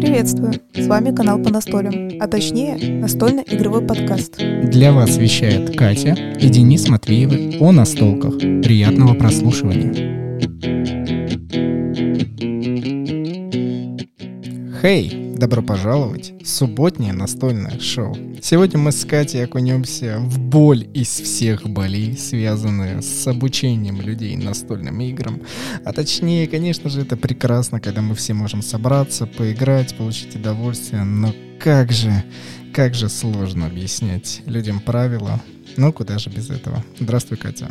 Приветствую! С вами канал по настолям, а точнее настольно-игровой подкаст. Для вас вещает Катя и Денис Матвеевы о настолках. Приятного прослушивания. Хей, добро пожаловать в субботнее настольное шоу. Сегодня мы с Катей окунемся в боль из всех болей, связанные с обучением людей настольным играм. А точнее, конечно же, это прекрасно, когда мы все можем собраться, поиграть, получить удовольствие, но как же, как же сложно объяснять людям правила. Ну, куда же без этого. Здравствуй, Катя.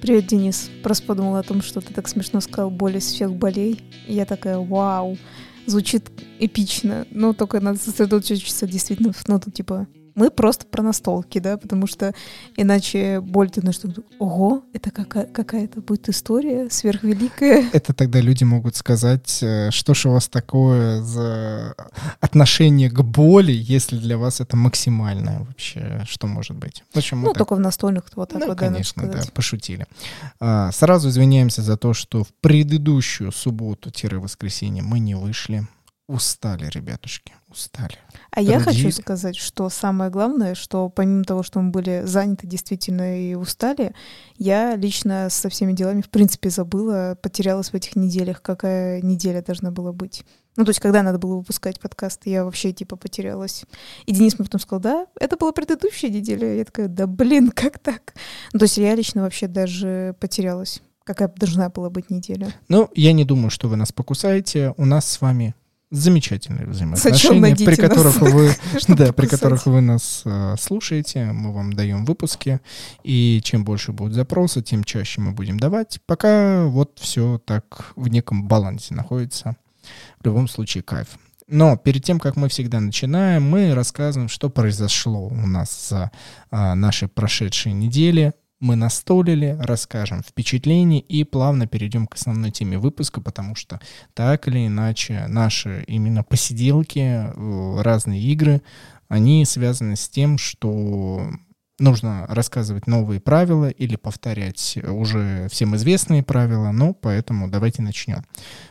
Привет, Денис. Просто подумала о том, что ты так смешно сказал «боль из всех болей». И я такая «Вау!» Звучит эпично, но только надо сосредоточиться действительно, ну, тут, типа, мы просто про настолки, да, потому что иначе боль ты на что ого, это какая- какая-то будет история сверхвеликая. Это тогда люди могут сказать, э, что ж у вас такое за отношение к боли, если для вас это максимальное вообще, что может быть. Общем, ну, так... только в настольных вот так ну, вот, конечно, да, пошутили. А, сразу извиняемся за то, что в предыдущую субботу-воскресенье мы не вышли. Устали, ребятушки, устали. А я хочу сказать, что самое главное, что помимо того, что мы были заняты действительно и устали, я лично со всеми делами в принципе забыла, потерялась в этих неделях, какая неделя должна была быть. Ну, то есть, когда надо было выпускать подкаст, я вообще, типа, потерялась. И Денис мне потом сказал, да, это была предыдущая неделя. Я такая, да блин, как так? Ну, то есть, я лично вообще даже потерялась. Какая должна была быть неделя? Ну, я не думаю, что вы нас покусаете. У нас с вами замечательные взаимоотношения, при которых вы, да, при которых вы нас э, слушаете, мы вам даем выпуски, и чем больше будет запроса, тем чаще мы будем давать, пока вот все так в неком балансе находится. В любом случае кайф. Но перед тем, как мы всегда начинаем, мы рассказываем, что произошло у нас за а, наши прошедшие недели, мы настолили, расскажем впечатления и плавно перейдем к основной теме выпуска, потому что так или иначе наши именно посиделки, э, разные игры, они связаны с тем, что нужно рассказывать новые правила или повторять уже всем известные правила, ну, поэтому давайте начнем.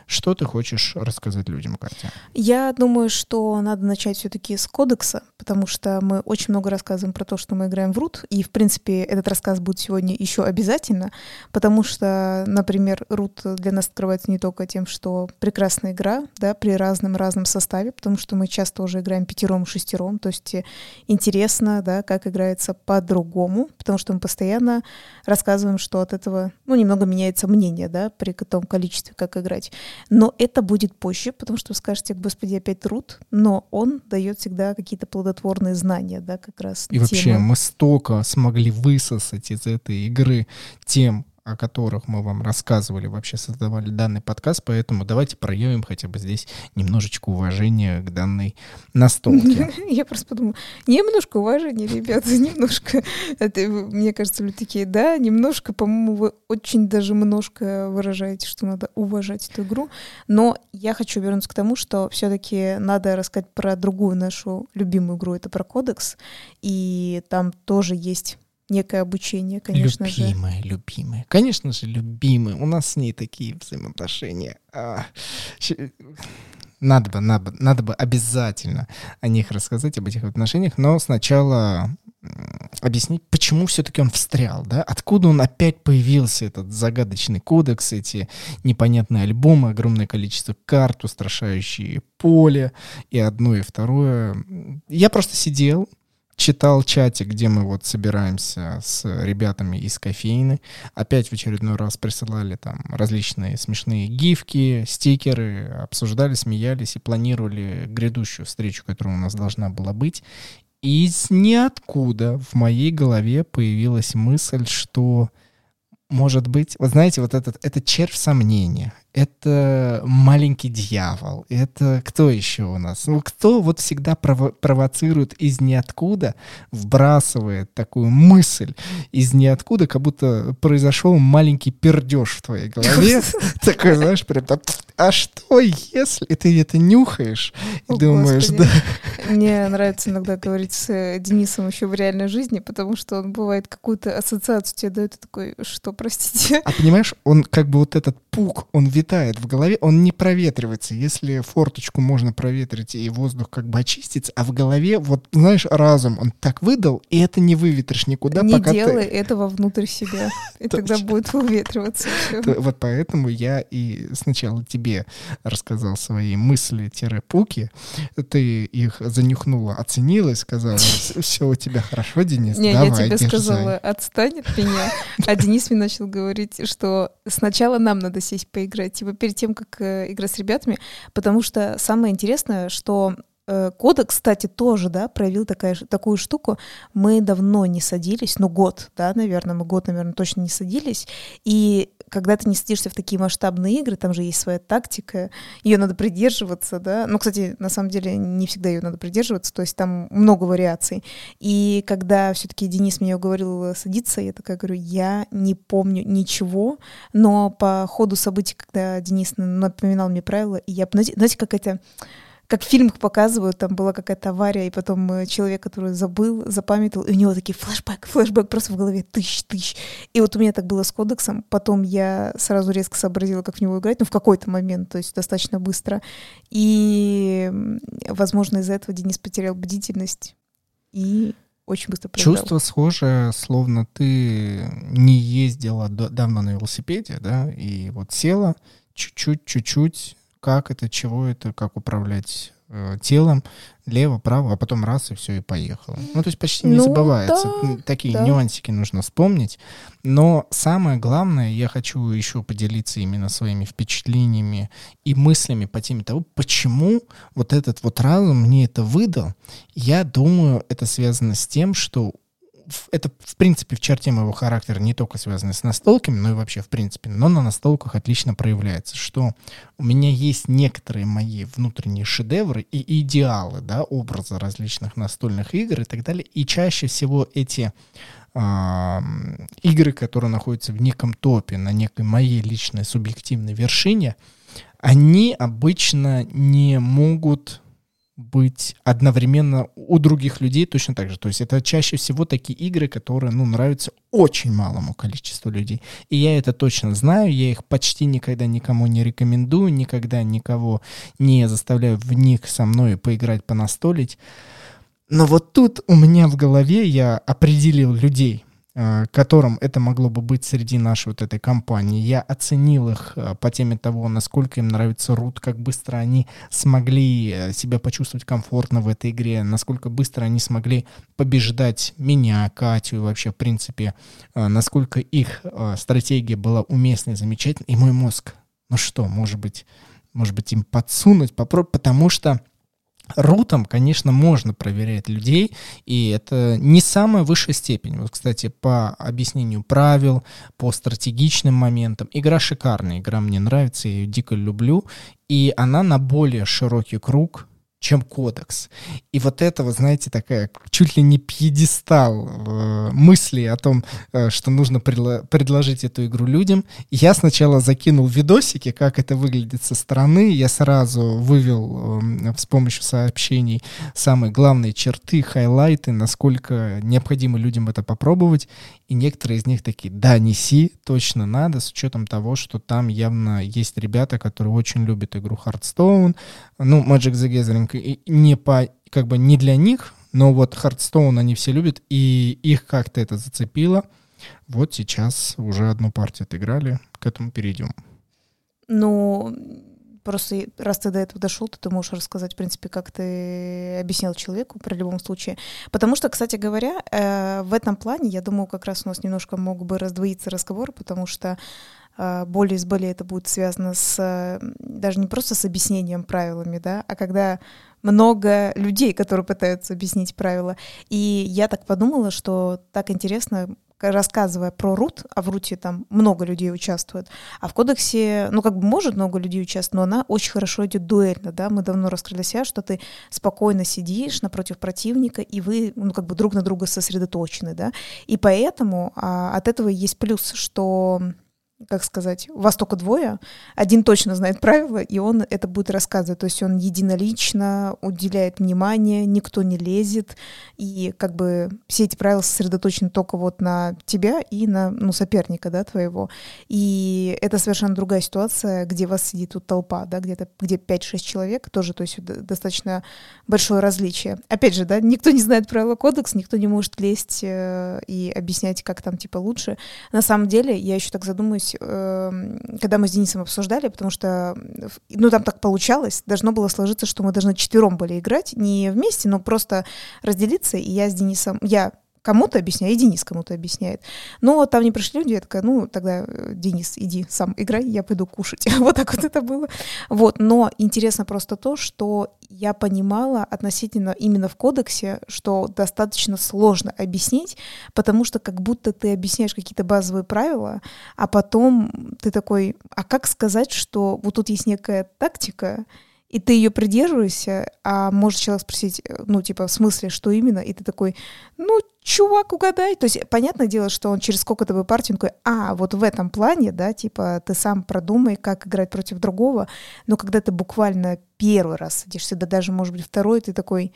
Что ты хочешь рассказать людям, Катя? Я думаю, что надо начать все-таки с кодекса, потому что мы очень много рассказываем про то, что мы играем в рут, и, в принципе, этот рассказ будет сегодня еще обязательно, потому что, например, рут для нас открывается не только тем, что прекрасная игра, да, при разном-разном составе, потому что мы часто уже играем пятером, шестером, то есть интересно, да, как играется по-другому, потому что мы постоянно рассказываем, что от этого, ну, немного меняется мнение, да, при том количестве, как играть. Но это будет позже, потому что вы скажете, господи, опять труд, но он дает всегда какие-то плодотворные знания, да, как раз. И тема. вообще мы столько смогли высосать из этой игры тем, о которых мы вам рассказывали, вообще создавали данный подкаст, поэтому давайте проявим хотя бы здесь немножечко уважения к данной настолке. Я просто подумала, немножко уважения, ребята, немножко. Это, мне кажется, люди такие, да, немножко, по-моему, вы очень даже немножко выражаете, что надо уважать эту игру, но я хочу вернуться к тому, что все-таки надо рассказать про другую нашу любимую игру, это про кодекс, и там тоже есть некое обучение, конечно любимая, же. Любимая, любимая. Конечно же, любимая. У нас с ней такие взаимоотношения. А, надо бы, надо надо бы обязательно о них рассказать, об этих отношениях, но сначала объяснить, почему все-таки он встрял, да? Откуда он опять появился, этот загадочный кодекс, эти непонятные альбомы, огромное количество карт, устрашающие поле, и одно, и второе. Я просто сидел, читал чатик, где мы вот собираемся с ребятами из кофейны. Опять в очередной раз присылали там различные смешные гифки, стикеры, обсуждали, смеялись и планировали грядущую встречу, которая у нас должна была быть. Из ниоткуда в моей голове появилась мысль, что может быть, вот знаете, вот этот, этот червь сомнения, это маленький дьявол, это кто еще у нас? Ну, кто вот всегда прово- провоцирует из ниоткуда, вбрасывает такую мысль из ниоткуда, как будто произошел маленький пердеж в твоей голове. Такой, знаешь, прям там, а что если ты это нюхаешь и думаешь, да? Мне нравится иногда говорить с э, Денисом еще в реальной жизни, потому что он бывает какую-то ассоциацию тебе дает, и такой, что, простите? А понимаешь, он как бы вот этот пук, он витает в голове, он не проветривается. Если форточку можно проветрить и воздух как бы очистится, а в голове, вот, знаешь, разум, он так выдал, и это не выветришь никуда, не пока делай ты... этого внутрь себя, и тогда будет выветриваться. Вот поэтому я и сначала тебе рассказал свои мысли-пуки, ты их занюхнула, оценила и сказала, все у тебя хорошо, Денис, Не, я тебе дерзай». сказала, отстань от меня. А Денис мне начал говорить, что сначала нам надо сесть поиграть, типа перед тем, как э, играть с ребятами, потому что самое интересное, что э, Кода, кстати, тоже, да, проявил такая, такую штуку. Мы давно не садились, ну, год, да, наверное, мы год, наверное, точно не садились. И когда ты не садишься в такие масштабные игры, там же есть своя тактика, ее надо придерживаться, да. Ну, кстати, на самом деле не всегда ее надо придерживаться, то есть там много вариаций. И когда все-таки Денис мне уговорил садиться, я такая говорю, я не помню ничего, но по ходу событий, когда Денис напоминал мне правила, я, знаете, знаете, как это как в фильмах показывают, там была какая-то авария, и потом э, человек, который забыл, запамятовал, и у него такие флешбэк, флешбэк просто в голове, тысяч, тысяч. И вот у меня так было с кодексом, потом я сразу резко сообразила, как в него играть, ну, в какой-то момент, то есть достаточно быстро. И, возможно, из-за этого Денис потерял бдительность и очень быстро проиграл. Чувство схожее, словно ты не ездила давно на велосипеде, да, и вот села чуть-чуть, чуть-чуть, как это, чего это, как управлять э, телом, лево, право, а потом раз и все, и поехало. Ну, то есть почти не Ну, забывается. да, Такие да. нюансики нужно вспомнить. Но самое главное, я хочу еще поделиться именно своими впечатлениями и мыслями по теме того, почему вот этот вот разум мне это выдал. Я думаю, это связано с тем, что это, в принципе, в черте моего характера не только связано с настолками, но и вообще, в принципе, но на настолках отлично проявляется, что у меня есть некоторые мои внутренние шедевры и идеалы, да, образа различных настольных игр и так далее, и чаще всего эти игры, которые находятся в неком топе, на некой моей личной субъективной вершине, они обычно не могут быть одновременно у других людей точно так же. То есть это чаще всего такие игры, которые, ну, нравятся очень малому количеству людей. И я это точно знаю, я их почти никогда никому не рекомендую, никогда никого не заставляю в них со мной поиграть, понастолить. Но вот тут у меня в голове я определил людей, которым это могло бы быть среди нашей вот этой компании. Я оценил их э, по теме того, насколько им нравится рут, как быстро они смогли э, себя почувствовать комфортно в этой игре, насколько быстро они смогли побеждать меня, Катю, вообще, в принципе, э, насколько их э, стратегия была уместной, замечательной. И мой мозг, ну что, может быть, может быть, им подсунуть, попробовать, потому что Рутом, конечно, можно проверять людей, и это не самая высшая степень. Вот, кстати, по объяснению правил, по стратегичным моментам. Игра шикарная, игра мне нравится, я ее дико люблю, и она на более широкий круг, чем кодекс. И вот это, вы знаете, такая чуть ли не пьедестал э, мысли о том, э, что нужно предло- предложить эту игру людям. Я сначала закинул видосики, как это выглядит со стороны. Я сразу вывел э, с помощью сообщений самые главные черты, хайлайты, насколько необходимо людям это попробовать. И некоторые из них такие, да, неси, точно надо, с учетом того, что там явно есть ребята, которые очень любят игру Hearthstone, ну, Magic the Gathering не по, как бы не для них, но вот Hearthstone они все любят, и их как-то это зацепило. Вот сейчас уже одну партию отыграли, к этому перейдем. Ну, просто раз ты до этого дошел, то ты можешь рассказать, в принципе, как ты объяснял человеку при любом случае. Потому что, кстати говоря, э, в этом плане, я думаю, как раз у нас немножко мог бы раздвоиться разговор, потому что э, более с более это будет связано с э, даже не просто с объяснением правилами, да, а когда много людей, которые пытаются объяснить правила. И я так подумала, что так интересно, рассказывая про рут, а в руте там много людей участвует, а в кодексе, ну, как бы может много людей участвовать, но она очень хорошо идет дуэльно, да, мы давно раскрыли себя, что ты спокойно сидишь напротив противника, и вы, ну, как бы друг на друга сосредоточены, да, и поэтому а, от этого есть плюс, что как сказать, вас только двое, один точно знает правила, и он это будет рассказывать. То есть он единолично уделяет внимание, никто не лезет, и как бы все эти правила сосредоточены только вот на тебя и на ну, соперника, да, твоего. И это совершенно другая ситуация, где вас сидит тут толпа, да, где-то где 5-6 человек, тоже, то есть достаточно большое различие. Опять же, да, никто не знает правила кодекс, никто не может лезть э, и объяснять, как там типа лучше. На самом деле, я еще так задумаюсь, есть, эм, когда мы с Денисом обсуждали, потому что, ну, там так получалось, должно было сложиться, что мы должны четвером были играть, не вместе, но просто разделиться, и я с Денисом, я кому-то объясняю, и Денис кому-то объясняет. Но там не пришли люди, я такая, ну, тогда, э, Денис, иди сам играй, я пойду кушать. вот так вот это было. Вот, но интересно просто то, что я понимала относительно именно в кодексе, что достаточно сложно объяснить, потому что как будто ты объясняешь какие-то базовые правила, а потом ты такой, а как сказать, что вот тут есть некая тактика, и ты ее придерживаешься, а может человек спросить, э, ну, типа, в смысле, что именно, и ты такой, ну, чувак, угадай. То есть, понятное дело, что он через сколько-то бы партию, такой, а, вот в этом плане, да, типа, ты сам продумай, как играть против другого, но когда ты буквально первый раз садишься, да даже, может быть, второй, ты такой,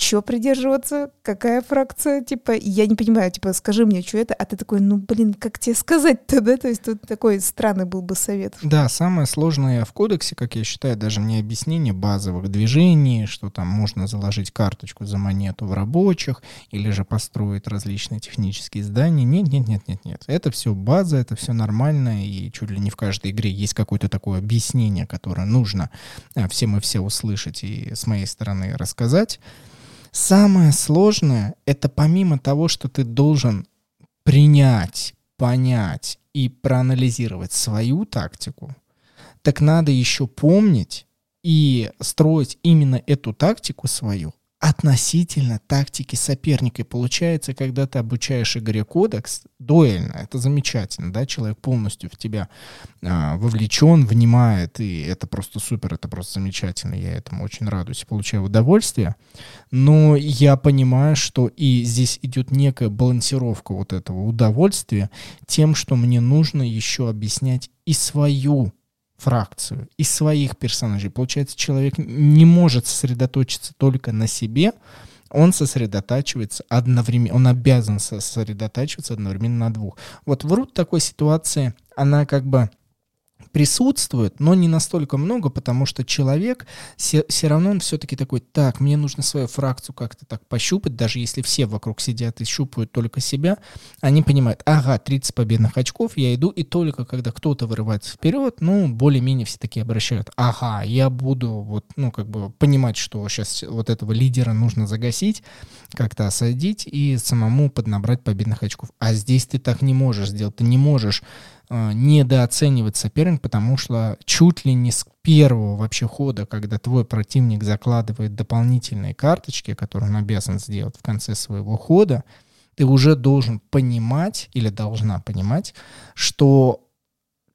что придерживаться, какая фракция, типа, я не понимаю, типа, скажи мне, что это, а ты такой, ну, блин, как тебе сказать-то, да, то есть тут такой странный был бы совет. Да, самое сложное в кодексе, как я считаю, даже не объяснение базовых движений, что там можно заложить карточку за монету в рабочих, или же построить различные технические здания, нет, нет, нет, нет, нет, это все база, это все нормально, и чуть ли не в каждой игре есть какое-то такое объяснение, которое нужно э, всем и все услышать и с моей стороны рассказать, Самое сложное — это помимо того, что ты должен принять, понять и проанализировать свою тактику, так надо еще помнить и строить именно эту тактику свою относительно тактики соперника. И получается, когда ты обучаешь игре кодекс, дуэльно, это замечательно, да, человек полностью в тебя а, вовлечен, внимает, и это просто супер, это просто замечательно, я этому очень радуюсь, получаю удовольствие. Но я понимаю, что и здесь идет некая балансировка вот этого удовольствия тем, что мне нужно еще объяснять и свою фракцию из своих персонажей. Получается, человек не может сосредоточиться только на себе, он сосредотачивается одновременно, он обязан сосредотачиваться одновременно на двух. Вот в Рут такой ситуации, она как бы присутствует, но не настолько много, потому что человек все, все равно он все-таки такой, так, мне нужно свою фракцию как-то так пощупать, даже если все вокруг сидят и щупают только себя, они понимают, ага, 30 победных очков, я иду, и только когда кто-то вырывается вперед, ну, более-менее все такие обращают, ага, я буду вот, ну, как бы понимать, что сейчас вот этого лидера нужно загасить, как-то осадить и самому поднабрать победных очков. А здесь ты так не можешь сделать, ты не можешь недооценивать соперника, потому что чуть ли не с первого вообще хода, когда твой противник закладывает дополнительные карточки, которые он обязан сделать в конце своего хода, ты уже должен понимать или должна понимать, что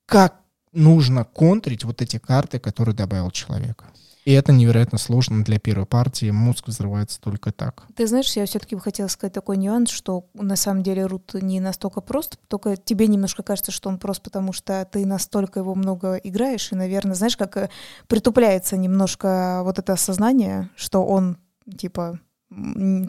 как нужно контрить вот эти карты, которые добавил человек. И это невероятно сложно для первой партии. Мозг взрывается только так. Ты знаешь, я все-таки бы хотела сказать такой нюанс, что на самом деле Рут не настолько прост, только тебе немножко кажется, что он прост, потому что ты настолько его много играешь, и, наверное, знаешь, как э, притупляется немножко вот это осознание, что он типа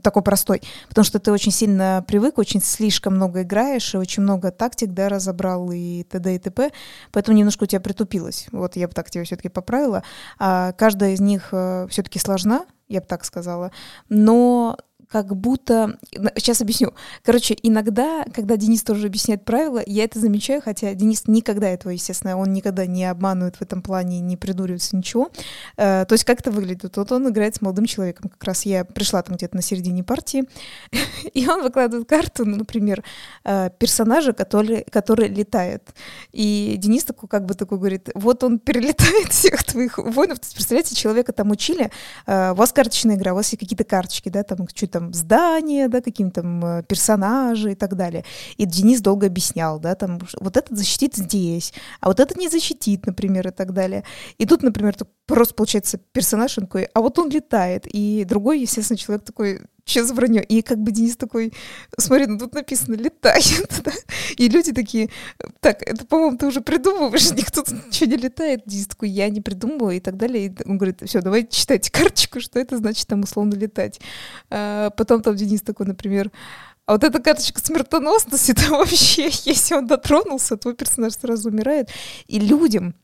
такой простой, потому что ты очень сильно привык, очень слишком много играешь, и очень много тактик, да, разобрал и т.д. и т.п., поэтому немножко у тебя притупилось. Вот я бы так тебя все-таки поправила. А каждая из них э, все-таки сложна, я бы так сказала, но как будто... Сейчас объясню. Короче, иногда, когда Денис тоже объясняет правила, я это замечаю, хотя Денис никогда этого, естественно, он никогда не обманывает в этом плане, не придуривается, ничего. Э, то есть как это выглядит? Вот он играет с молодым человеком. Как раз я пришла там где-то на середине партии, и он выкладывает карту, ну, например, э, персонажа, который, который летает. И Денис такой как бы такой говорит, вот он перелетает всех твоих воинов. Представляете, человека там учили, э, у вас карточная игра, у вас есть какие-то карточки, да, там что-то там здания, да, каким-то там э, персонажи и так далее. И Денис долго объяснял, да, там вот этот защитит здесь, а вот этот не защитит, например, и так далее. И тут, например, просто получается персонаж, он такой, а вот он летает, и другой, естественно, человек такой, сейчас вранье. И как бы Денис такой, смотри, ну тут написано «летает», да? И люди такие, так, это, по-моему, ты уже придумываешь, никто тут ничего не летает. Денис такой, я не придумываю и так далее. И он говорит, все, давайте читайте карточку, что это значит там условно летать. А потом там Денис такой, например, а вот эта карточка смертоносности, это вообще, если он дотронулся, твой персонаж сразу умирает. И людям,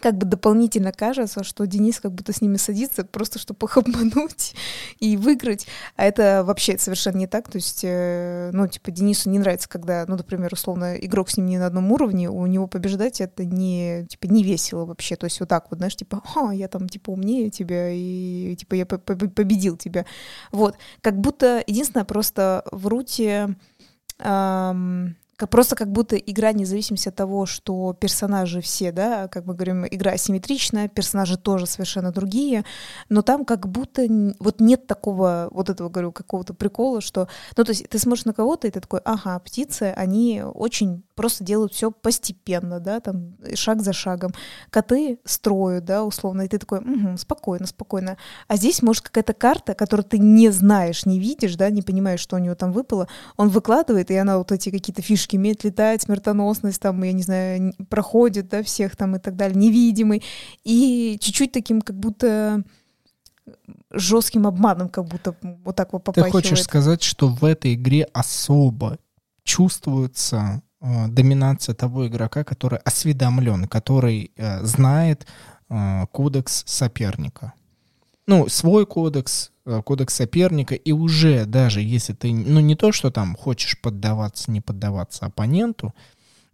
как бы дополнительно кажется, что Денис как будто с ними садится, просто чтобы их обмануть и выиграть. А это вообще совершенно не так. То есть, э, ну, типа, Денису не нравится, когда, ну, например, условно, игрок с ним не на одном уровне, у него побеждать это не, типа, не весело вообще. То есть вот так вот, знаешь, типа, а, я там, типа, умнее тебя, и, типа, я победил тебя. Вот. Как будто, единственное, просто в Руте... Эм, просто как будто игра, не зависимости от того, что персонажи все, да, как мы говорим, игра асимметричная, персонажи тоже совершенно другие, но там как будто вот нет такого, вот этого, говорю, какого-то прикола, что, ну, то есть ты смотришь на кого-то, и ты такой, ага, птицы, они очень просто делают все постепенно, да, там, шаг за шагом. Коты строят, да, условно, и ты такой, угу, спокойно, спокойно. А здесь, может, какая-то карта, которую ты не знаешь, не видишь, да, не понимаешь, что у него там выпало, он выкладывает, и она вот эти какие-то фишки птички, умеет летать, смертоносность, там, я не знаю, проходит, да, всех там и так далее, невидимый. И чуть-чуть таким как будто жестким обманом, как будто вот так вот попахивает. Ты хочешь сказать, что в этой игре особо чувствуется э, доминация того игрока, который осведомлен, который э, знает э, кодекс соперника? Ну, свой кодекс, Э, кодекс соперника, и уже даже если ты, ну не то, что там хочешь поддаваться, не поддаваться оппоненту,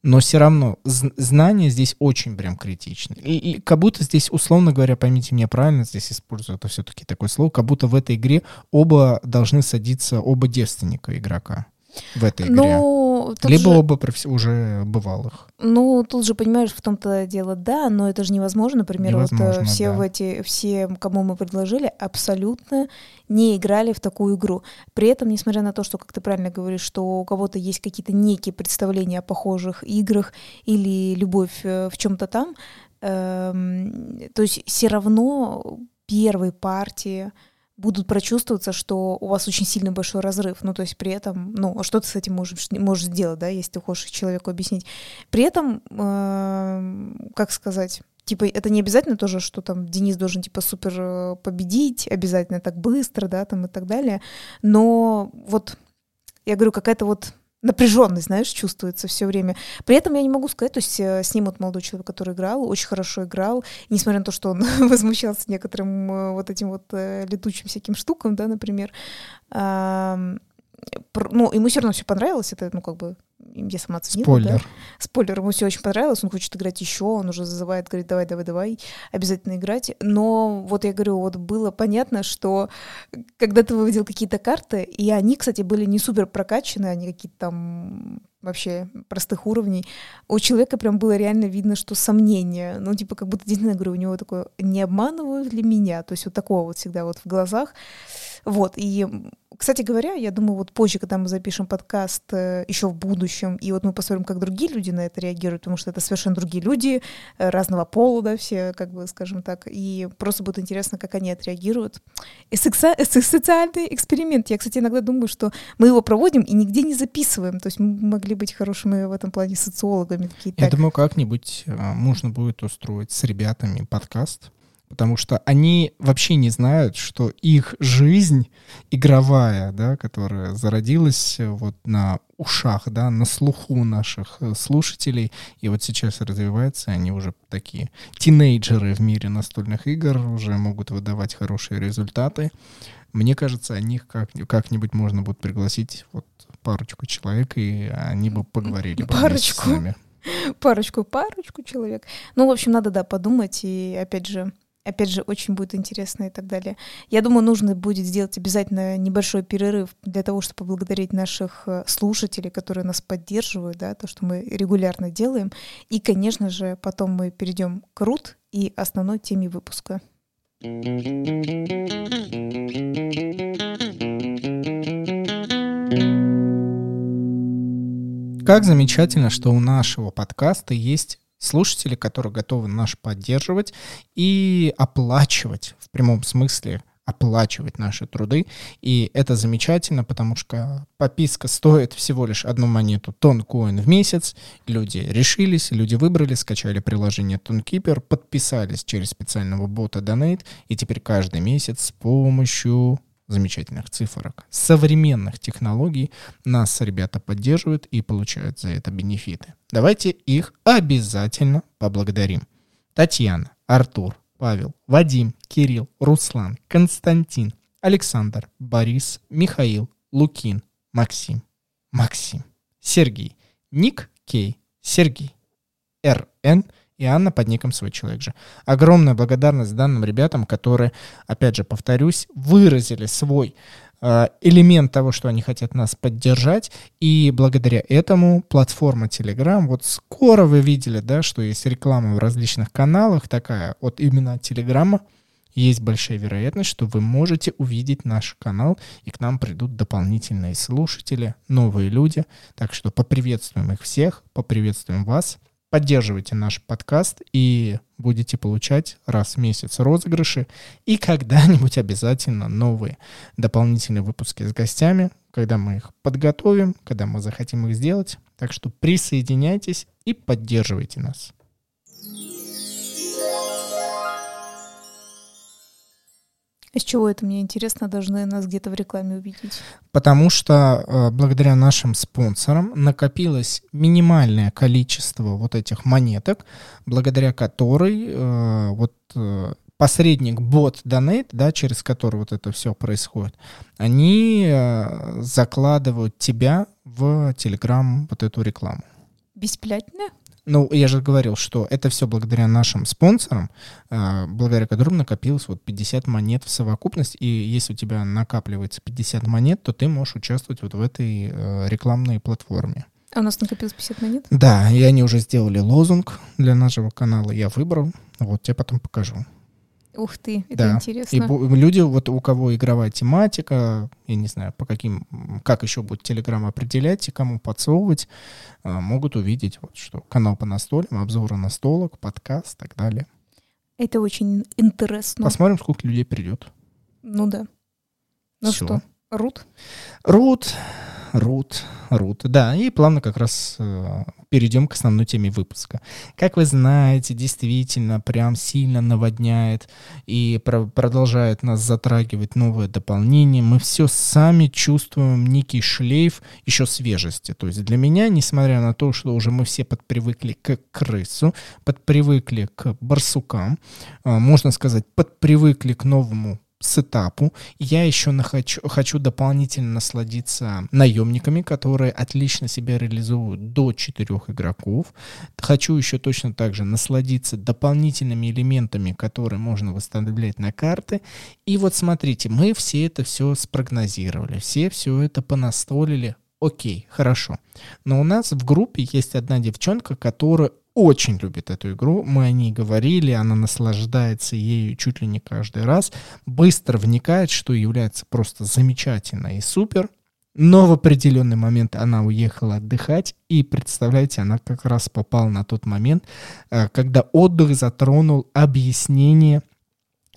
но все равно знание здесь очень прям критично. И, и как будто здесь, условно говоря, поймите меня правильно, здесь использую это все-таки такое слово, как будто в этой игре оба должны садиться, оба девственника игрока в этой игре. Ну, Либо же... оба профи- уже бывалых. Ну, тут же, понимаешь, в том-то дело, да, но это же невозможно. Например, э, невозможно, вот все да. в эти, все, кому мы предложили, абсолютно не играли в такую игру. При этом, несмотря на то, что, как ты правильно говоришь, что у кого-то есть какие-то некие представления о похожих играх или любовь э, в чем-то там, эм, то есть все равно первой партии будут прочувствоваться, что у вас очень сильный большой разрыв. Ну, то есть при этом, ну, а что ты с этим можешь, можешь сделать, да, если ты хочешь человеку объяснить. При этом, э, как сказать, типа, это не обязательно тоже, что там Денис должен, типа, супер э, победить, обязательно так быстро, да, там и так далее. Но вот, я говорю, какая-то вот напряженность, знаешь, чувствуется все время. При этом я не могу сказать, то есть э, с ним вот молодой человек, который играл, очень хорошо играл, несмотря на то, что он возмущался некоторым э, вот этим вот э, летучим всяким штукам, да, например, ну, ему все равно все понравилось, это, ну, как бы, я сама оценила, Спойлер. Да? Спойлер, ему все очень понравилось, он хочет играть еще, он уже зазывает, говорит, давай, давай, давай, обязательно играть. Но вот я говорю, вот было понятно, что когда ты выводил какие-то карты, и они, кстати, были не супер прокачаны, они какие-то там вообще простых уровней, у человека прям было реально видно, что сомнение, ну, типа, как будто, действительно, говорю, у него такое, не обманывают ли меня, то есть вот такого вот всегда вот в глазах. Вот, и, кстати говоря, я думаю, вот позже, когда мы запишем подкаст э, еще в будущем, и вот мы посмотрим, как другие люди на это реагируют, потому что это совершенно другие люди, э, разного пола, да, все, как бы, скажем так, и просто будет интересно, как они отреагируют. И э, социальный эксперимент. Я, кстати, иногда думаю, что мы его проводим и нигде не записываем, то есть мы могли быть хорошими в этом плане социологами. Такие, Я думаю, как-нибудь можно будет устроить с ребятами подкаст, потому что они вообще не знают, что их жизнь игровая, да, которая зародилась э, вот на ушах, да, на слуху наших э, слушателей, и вот сейчас развивается, они уже такие тинейджеры в мире настольных игр, уже могут выдавать хорошие результаты. Мне кажется, о них как, как-нибудь можно будет пригласить вот парочку человек, и они бы поговорили парочку. с нами. Парочку, парочку человек. Ну, в общем, надо, да, подумать, и опять же, опять же, очень будет интересно и так далее. Я думаю, нужно будет сделать обязательно небольшой перерыв для того, чтобы поблагодарить наших э, слушателей, которые нас поддерживают, да, то, что мы регулярно делаем. И, конечно же, потом мы перейдем к рут и основной теме выпуска. Как замечательно, что у нашего подкаста есть слушатели, которые готовы наш поддерживать и оплачивать в прямом смысле оплачивать наши труды. И это замечательно, потому что подписка стоит всего лишь одну монету тонкоин в месяц. Люди решились, люди выбрали, скачали приложение Тонкипер, подписались через специального бота Donate, и теперь каждый месяц с помощью замечательных цифрок, современных технологий нас ребята поддерживают и получают за это бенефиты. Давайте их обязательно поблагодарим. Татьяна, Артур, Павел, Вадим, Кирилл, Руслан, Константин, Александр, Борис, Михаил, Лукин, Максим, Максим, Сергей, Ник Кей, Сергей, РН и Анна под ником «Свой человек же». Огромная благодарность данным ребятам, которые, опять же, повторюсь, выразили свой Э, элемент того, что они хотят нас поддержать, и благодаря этому платформа Telegram, вот скоро вы видели, да, что есть реклама в различных каналах такая, вот именно Телеграма, есть большая вероятность, что вы можете увидеть наш канал, и к нам придут дополнительные слушатели, новые люди. Так что поприветствуем их всех, поприветствуем вас. Поддерживайте наш подкаст и будете получать раз в месяц розыгрыши и когда-нибудь обязательно новые дополнительные выпуски с гостями, когда мы их подготовим, когда мы захотим их сделать. Так что присоединяйтесь и поддерживайте нас. Из чего это, мне интересно, должны нас где-то в рекламе увидеть? Потому что э, благодаря нашим спонсорам накопилось минимальное количество вот этих монеток, благодаря которой э, вот э, посредник бот Donate, да, через который вот это все происходит, они э, закладывают тебя в Telegram вот эту рекламу. Бесплатно? Ну, я же говорил, что это все благодаря нашим спонсорам, а, благодаря которым накопилось вот 50 монет в совокупность. И если у тебя накапливается 50 монет, то ты можешь участвовать вот в этой э, рекламной платформе. А у нас накопилось 50 монет? Да, и они уже сделали лозунг для нашего канала. Я выбрал. Вот, тебе потом покажу. Ух ты, это да. интересно. И люди, вот у кого игровая тематика, я не знаю, по каким, как еще будет Телеграм определять и кому подсовывать, а, могут увидеть, вот что канал по настолям, обзоры настолок, подкаст и так далее. Это очень интересно. Посмотрим, сколько людей придет. Ну да. Ну Всё. что, Рут? Рут, Рут, Рут. Да, и плавно как раз э, перейдем к основной теме выпуска. Как вы знаете, действительно прям сильно наводняет и про- продолжает нас затрагивать новое дополнение. Мы все сами чувствуем некий шлейф еще свежести. То есть для меня, несмотря на то, что уже мы все подпривыкли к крысу, подпривыкли к барсукам, э, можно сказать, подпривыкли к новому сетапу. Я еще нахочу, хочу дополнительно насладиться наемниками, которые отлично себя реализуют до четырех игроков. Хочу еще точно так же насладиться дополнительными элементами, которые можно восстанавливать на карты. И вот смотрите, мы все это все спрогнозировали, все все это понастолили. Окей, хорошо. Но у нас в группе есть одна девчонка, которая очень любит эту игру. Мы о ней говорили, она наслаждается ею чуть ли не каждый раз. Быстро вникает, что является просто замечательно и супер. Но в определенный момент она уехала отдыхать, и, представляете, она как раз попала на тот момент, э, когда отдых затронул объяснение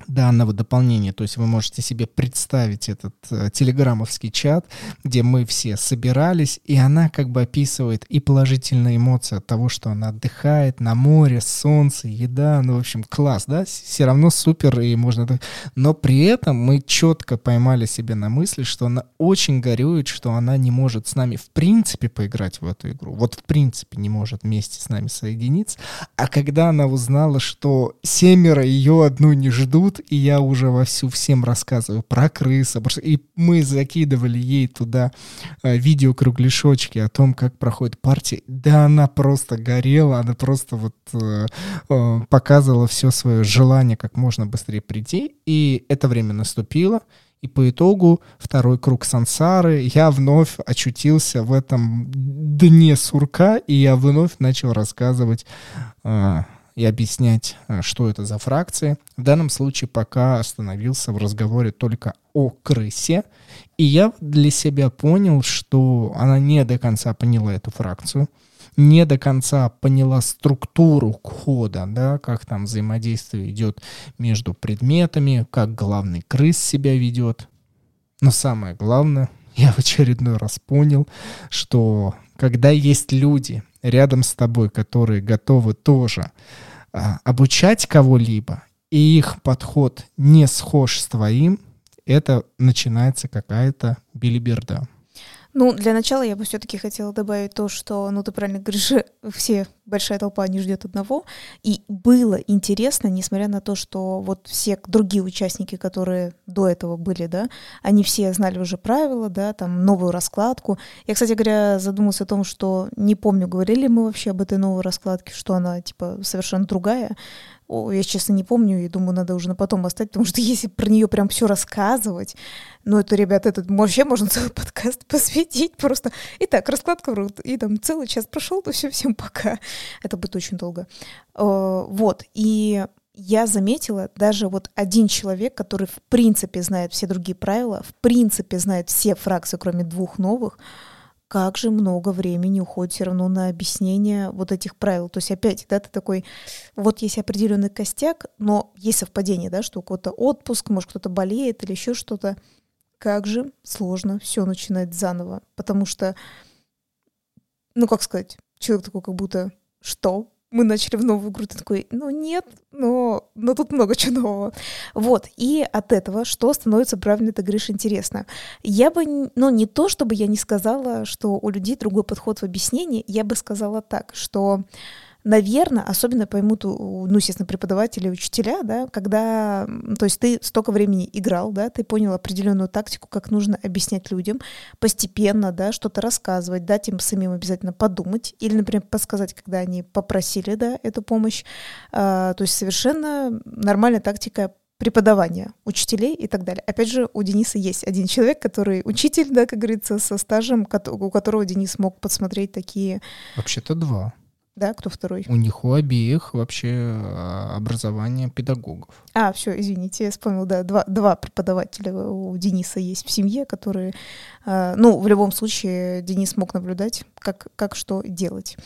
данного дополнения. То есть вы можете себе представить этот э, телеграммовский чат, где мы все собирались, и она как бы описывает и положительные эмоции от того, что она отдыхает на море, солнце, еда, ну, в общем, класс, да, все равно супер, и можно... Но при этом мы четко поймали себе на мысли, что она очень горюет, что она не может с нами в принципе поиграть в эту игру. Вот в принципе не может вместе с нами соединиться. А когда она узнала, что семеро ее одну не ждут, и я уже вовсю всем рассказываю про крыса. И мы закидывали ей туда э, видео кругляшочки о том, как проходит партия. Да она просто горела, она просто вот э, э, показывала все свое желание как можно быстрее прийти. И это время наступило. И по итогу второй круг сансары я вновь очутился в этом дне сурка, и я вновь начал рассказывать и объяснять, э, что это за фракции. В данном случае пока остановился в разговоре только о крысе, и я для себя понял, что она не до конца поняла эту фракцию. не до конца поняла структуру кода, да, как там взаимодействие идет между предметами, как главный крыс себя ведет. Но самое главное, я в очередной раз понял, что когда есть люди рядом с тобой, которые готовы тоже обучать кого-либо, и их подход не схож с твоим, это начинается какая-то билиберда. Ну, для начала я бы все-таки хотела добавить то, что, ну, ты правильно говоришь, все, большая толпа не ждет одного. И было интересно, несмотря на то, что вот все другие участники, которые до этого были, да, они все знали уже правила, да, там, новую раскладку. Я, кстати говоря, задумался о том, что не помню, говорили мы вообще об этой новой раскладке, что она, типа, совершенно другая. О, я, честно, не помню, и думаю, надо уже на потом оставить, потому что если про нее прям все рассказывать, ну, это, ребят, этот вообще можно целый подкаст посвятить просто. Итак, раскладка в рот, и там целый час прошел, то все, всем пока. Это будет очень долго. Вот, и я заметила, даже вот один человек, который в принципе знает все другие правила, в принципе знает все фракции, кроме двух новых, как же много времени уходит все равно на объяснение вот этих правил. То есть опять, да, ты такой, вот есть определенный костяк, но есть совпадение, да, что у кого-то отпуск, может кто-то болеет или еще что-то. Как же сложно все начинать заново, потому что, ну как сказать, человек такой как будто, что? Мы начали в новую игру, ты такой, ну нет, но, но тут много чего нового. Вот, и от этого, что становится, правильно ты говоришь, интересно. Я бы, ну не то, чтобы я не сказала, что у людей другой подход в объяснении, я бы сказала так, что наверное, особенно поймут, ну, естественно, преподаватели, учителя, да, когда, то есть ты столько времени играл, да, ты понял определенную тактику, как нужно объяснять людям постепенно, да, что-то рассказывать, дать им самим обязательно подумать, или, например, подсказать, когда они попросили, да, эту помощь, а, то есть совершенно нормальная тактика преподавания учителей и так далее. Опять же, у Дениса есть один человек, который учитель, да, как говорится, со стажем, у которого Денис мог подсмотреть такие... Вообще-то два да, кто второй? У них у обеих вообще а, образование педагогов. А, все, извините, я вспомнил, да, два, два преподавателя у Дениса есть в семье, которые, э, ну, в любом случае, Денис мог наблюдать, как, как что делать.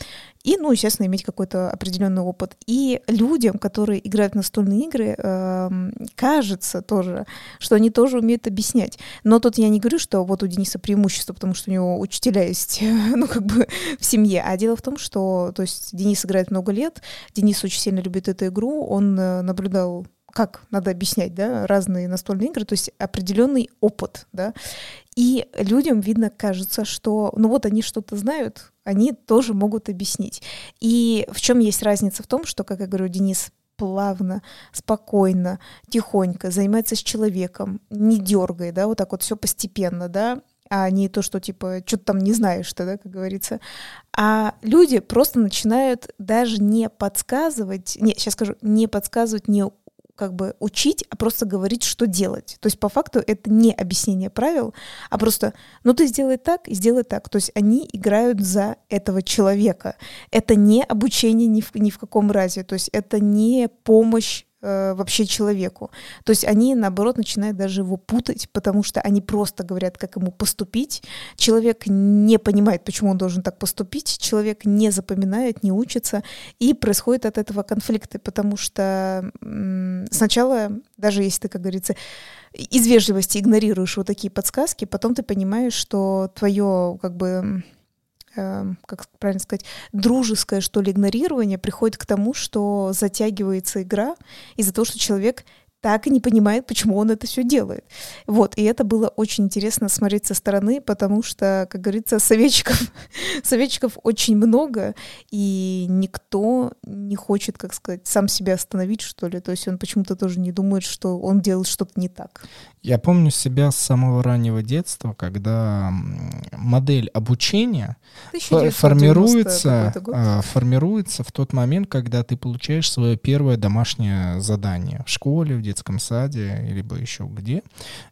И, ну, естественно, иметь какой-то определенный опыт. И людям, которые играют в настольные игры, э, кажется тоже, что они тоже умеют объяснять. Но тут я не говорю, что вот у Дениса преимущество, потому что у него учителя есть, ну, как бы в семье. А дело в том, что, то есть, Денис играет много лет, Денис очень сильно любит эту игру, он э, наблюдал как надо объяснять, да, разные настольные игры, то есть определенный опыт, да. И людям, видно, кажется, что, ну вот они что-то знают, они тоже могут объяснить. И в чем есть разница в том, что, как я говорю, Денис плавно, спокойно, тихонько занимается с человеком, не дергай, да, вот так вот все постепенно, да, а не то, что типа что-то там не знаешь ты, да, как говорится. А люди просто начинают даже не подсказывать, не, сейчас скажу, не подсказывать, не как бы учить, а просто говорить, что делать. То есть по факту это не объяснение правил, а просто, ну ты сделай так сделай так. То есть они играют за этого человека. Это не обучение ни в, ни в каком разе. То есть это не помощь э, вообще человеку. То есть они, наоборот, начинают даже его путать, потому что они просто говорят, как ему поступить. Человек не понимает, почему он должен так поступить, человек не запоминает, не учится, и происходит от этого конфликты, потому что м- сначала, даже если ты, как говорится, из вежливости игнорируешь вот такие подсказки, потом ты понимаешь, что твое как бы как правильно сказать, дружеское, что ли, игнорирование приходит к тому, что затягивается игра из-за того, что человек так и не понимает, почему он это все делает. Вот, и это было очень интересно смотреть со стороны, потому что, как говорится, советчиков, советчиков очень много, и никто не хочет, как сказать, сам себя остановить, что ли. То есть он почему-то тоже не думает, что он делает что-то не так. Я помню себя с самого раннего детства, когда модель обучения формируется, а, формируется в тот момент, когда ты получаешь свое первое домашнее задание в школе, в детском саде, либо еще где,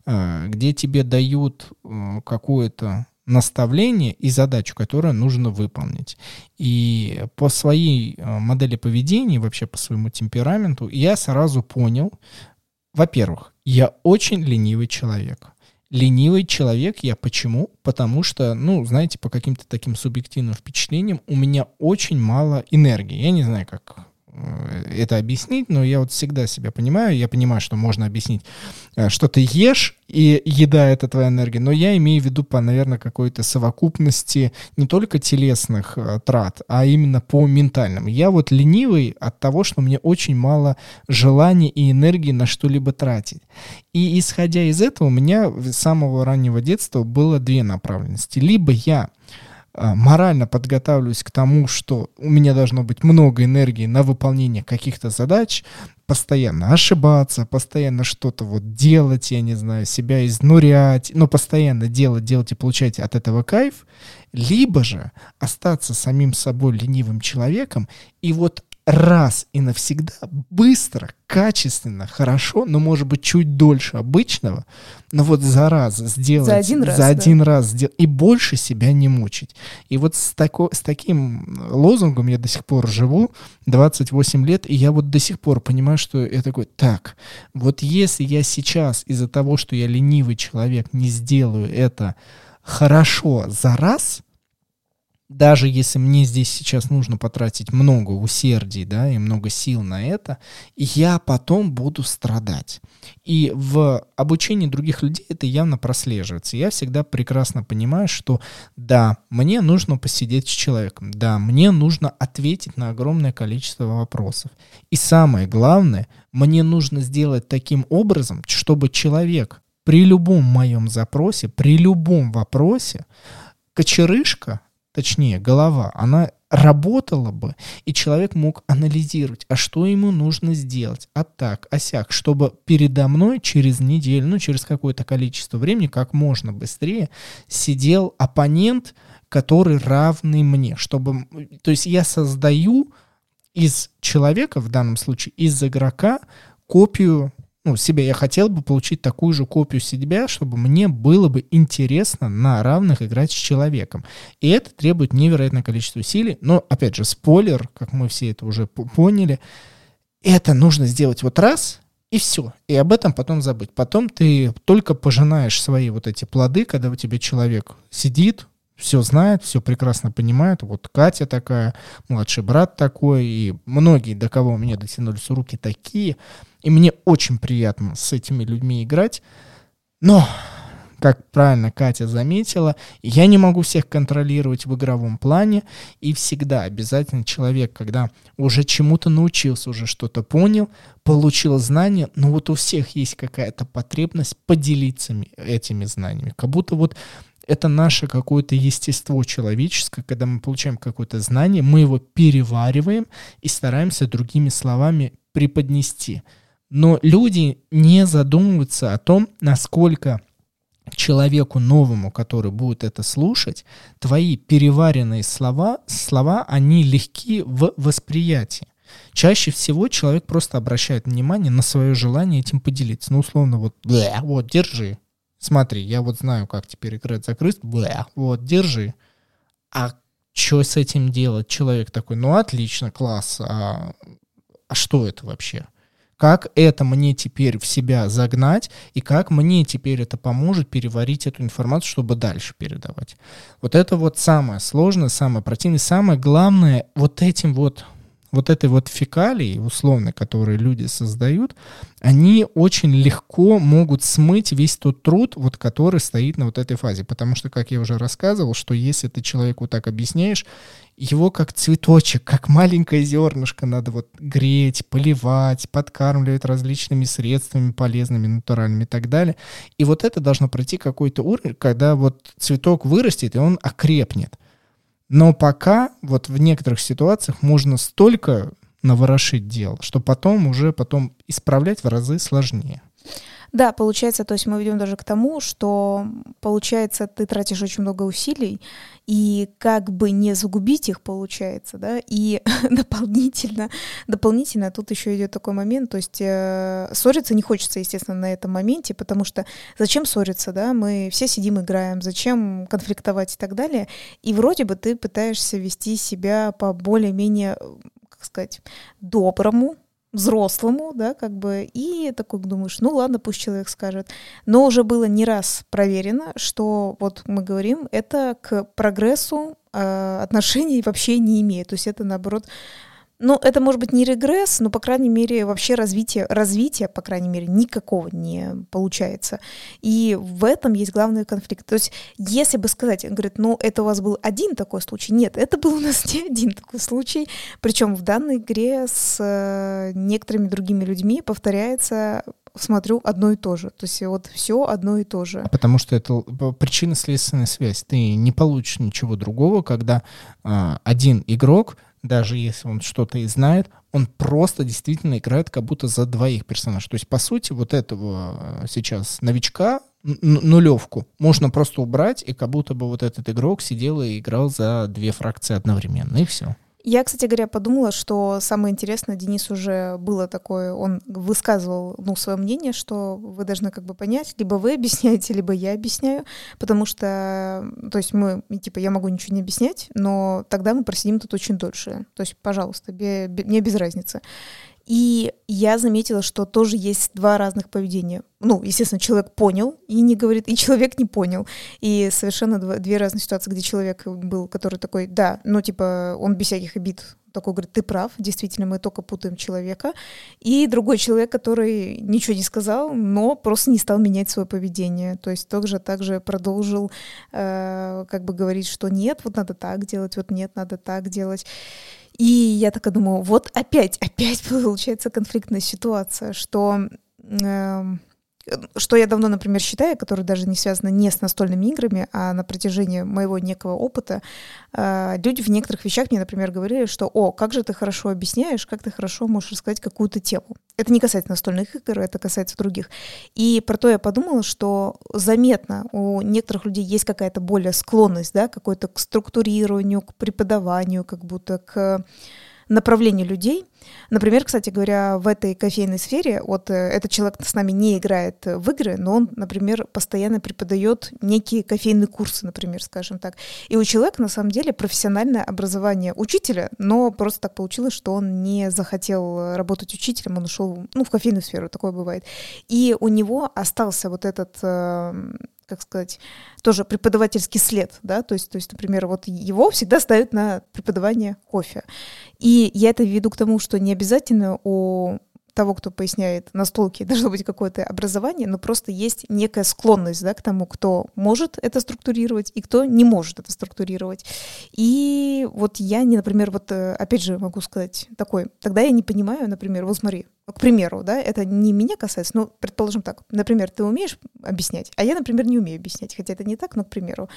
э, где тебе дают э, какое-то наставление и задачу, которую нужно выполнить. И по своей э, модели поведения, вообще по своему темпераменту, я сразу понял, во-первых, я очень ленивый человек. ленивый человек я почему? Потому что, ну, знаете, по каким-то таким субъективным впечатлениям у меня очень мало энергии. Я не знаю, как это объяснить, но я вот всегда себя понимаю, я понимаю, что можно объяснить, э, что ты ешь, и еда — это твоя энергия, но я имею в виду по, наверное, какой-то совокупности не только телесных э, трат, а именно по ментальным. Я вот ленивый от того, что мне очень мало желания и энергии на что-либо тратить. И исходя из этого, у меня с самого раннего детства было две направленности. Либо я морально подготавливаюсь к тому, что у меня должно быть много энергии на выполнение каких-то задач, постоянно ошибаться, постоянно что-то вот делать, я не знаю, себя изнурять, но постоянно делать, делать и получать от этого кайф, либо же остаться самим собой ленивым человеком и вот раз и навсегда, быстро, качественно, хорошо, но может быть чуть дольше обычного, но вот за раз сделать, за один раз, за один раз сделать, и больше себя не мучить. И вот с, тако, с таким лозунгом я до сих пор живу, 28 лет, и я вот до сих пор понимаю, что я такой, так, вот если я сейчас из-за того, что я ленивый человек, не сделаю это хорошо за раз — даже если мне здесь сейчас нужно потратить много усердий, да, и много сил на это, я потом буду страдать. И в обучении других людей это явно прослеживается. Я всегда прекрасно понимаю, что да, мне нужно посидеть с человеком, да, мне нужно ответить на огромное количество вопросов. И самое главное, мне нужно сделать таким образом, чтобы человек при любом моем запросе, при любом вопросе, кочерышка точнее голова, она работала бы, и человек мог анализировать, а что ему нужно сделать, а так, а сяк, чтобы передо мной через неделю, ну, через какое-то количество времени, как можно быстрее, сидел оппонент, который равный мне, чтобы, то есть я создаю из человека, в данном случае из игрока, копию ну, себе я хотел бы получить такую же копию себя, чтобы мне было бы интересно на равных играть с человеком. И это требует невероятное количество усилий. Но, опять же, спойлер, как мы все это уже поняли, это нужно сделать вот раз, и все. И об этом потом забыть. Потом ты только пожинаешь свои вот эти плоды, когда у тебя человек сидит, все знает, все прекрасно понимает. Вот Катя такая, младший брат такой, и многие, до кого у меня дотянулись руки, такие. И мне очень приятно с этими людьми играть. Но, как правильно Катя заметила, я не могу всех контролировать в игровом плане. И всегда обязательно человек, когда уже чему-то научился, уже что-то понял, получил знания, но вот у всех есть какая-то потребность поделиться этими знаниями. Как будто вот это наше какое-то естество человеческое, когда мы получаем какое-то знание, мы его перевариваем и стараемся другими словами преподнести. Но люди не задумываются о том, насколько человеку новому, который будет это слушать, твои переваренные слова, слова, они легки в восприятии. Чаще всего человек просто обращает внимание на свое желание этим поделиться. Ну, условно, вот, вот, держи, Смотри, я вот знаю, как теперь играть за крыс. Бля, вот, держи. А что с этим делать? Человек такой, ну отлично, класс. А, а что это вообще? Как это мне теперь в себя загнать, и как мне теперь это поможет переварить эту информацию, чтобы дальше передавать. Вот это вот самое сложное, самое противное, самое главное, вот этим вот вот этой вот фекалии, условно, которые люди создают, они очень легко могут смыть весь тот труд, вот, который стоит на вот этой фазе. Потому что, как я уже рассказывал, что если ты человеку так объясняешь, его как цветочек, как маленькое зернышко надо вот греть, поливать, подкармливать различными средствами полезными, натуральными и так далее. И вот это должно пройти какой-то уровень, когда вот цветок вырастет, и он окрепнет. Но пока вот в некоторых ситуациях можно столько наворошить дел, что потом уже потом исправлять в разы сложнее. Да, получается, то есть мы ведем даже к тому, что получается, ты тратишь очень много усилий, и как бы не загубить их, получается, да, и дополнительно, дополнительно тут еще идет такой момент, то есть э, ссориться не хочется, естественно, на этом моменте, потому что зачем ссориться, да, мы все сидим, играем, зачем конфликтовать и так далее, и вроде бы ты пытаешься вести себя по более-менее, как сказать, доброму, взрослому, да, как бы, и такой думаешь, ну ладно, пусть человек скажет. Но уже было не раз проверено, что вот мы говорим, это к прогрессу э, отношений вообще не имеет. То есть это, наоборот, ну, это может быть не регресс, но, по крайней мере, вообще развитие, развитие, по крайней мере, никакого не получается. И в этом есть главный конфликт. То есть, если бы сказать, говорит, ну, это у вас был один такой случай. Нет, это был у нас не один такой случай. Причем в данной игре с э, некоторыми другими людьми повторяется смотрю одно и то же. То есть вот все одно и то же. Потому что это причинно-следственная связь. Ты не получишь ничего другого, когда э, один игрок даже если он что-то и знает, он просто действительно играет как будто за двоих персонажей. То есть, по сути, вот этого э, сейчас новичка, нулевку, можно просто убрать, и как будто бы вот этот игрок сидел и играл за две фракции одновременно, и все. Я, кстати говоря, подумала, что самое интересное, Денис уже было такое, он высказывал, ну, свое мнение, что вы должны как бы понять, либо вы объясняете, либо я объясняю, потому что, то есть мы, типа, я могу ничего не объяснять, но тогда мы просидим тут очень дольше. То есть, пожалуйста, мне без разницы. И я заметила, что тоже есть два разных поведения. Ну, естественно, человек понял и не говорит, и человек не понял. И совершенно два, две разные ситуации, где человек был, который такой, да, ну, типа, он без всяких обид такой говорит, ты прав, действительно, мы только путаем человека. И другой человек, который ничего не сказал, но просто не стал менять свое поведение. То есть также также продолжил э, как бы говорить, что нет, вот надо так делать, вот нет, надо так делать. И я такая думаю, вот опять, опять получается конфликтная ситуация, что э, что я давно, например, считаю, которое даже не связано не с настольными играми, а на протяжении моего некого опыта, э, люди в некоторых вещах мне, например, говорили, что «О, как же ты хорошо объясняешь, как ты хорошо можешь рассказать какую-то тему». Это не касается настольных игр, это касается других. И про то я подумала, что заметно у некоторых людей есть какая-то более склонность, да, какой-то к структурированию, к преподаванию, как будто к направлению людей. Например, кстати говоря, в этой кофейной сфере, вот э, этот человек с нами не играет в игры, но он, например, постоянно преподает некие кофейные курсы, например, скажем так. И у человека на самом деле профессиональное образование учителя, но просто так получилось, что он не захотел работать учителем, он ушел ну, в кофейную сферу, такое бывает. И у него остался вот этот эм, как сказать, тоже преподавательский след, да, то есть, то есть, например, вот его всегда ставят на преподавание кофе. И я это веду к тому, что не обязательно у того, кто поясняет настолки, должно быть какое-то образование, но просто есть некая склонность да, к тому, кто может это структурировать и кто не может это структурировать. И вот я, не, например, вот э, опять же могу сказать такой, тогда я не понимаю, например, вот смотри, к примеру, да, это не меня касается, но предположим так, например, ты умеешь объяснять, а я, например, не умею объяснять, хотя это не так, но к примеру.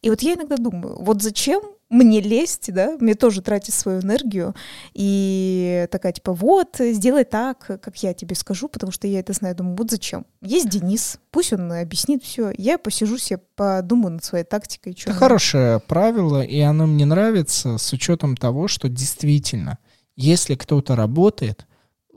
И вот я иногда думаю, вот зачем мне лезть, да, мне тоже тратить свою энергию и такая типа, вот, сделай так, как я тебе скажу, потому что я это знаю, думаю, вот зачем. Есть Денис, пусть он объяснит все, я посижу себе, подумаю над своей тактикой. Это хорошее правило, и оно мне нравится с учетом того, что действительно, если кто-то работает,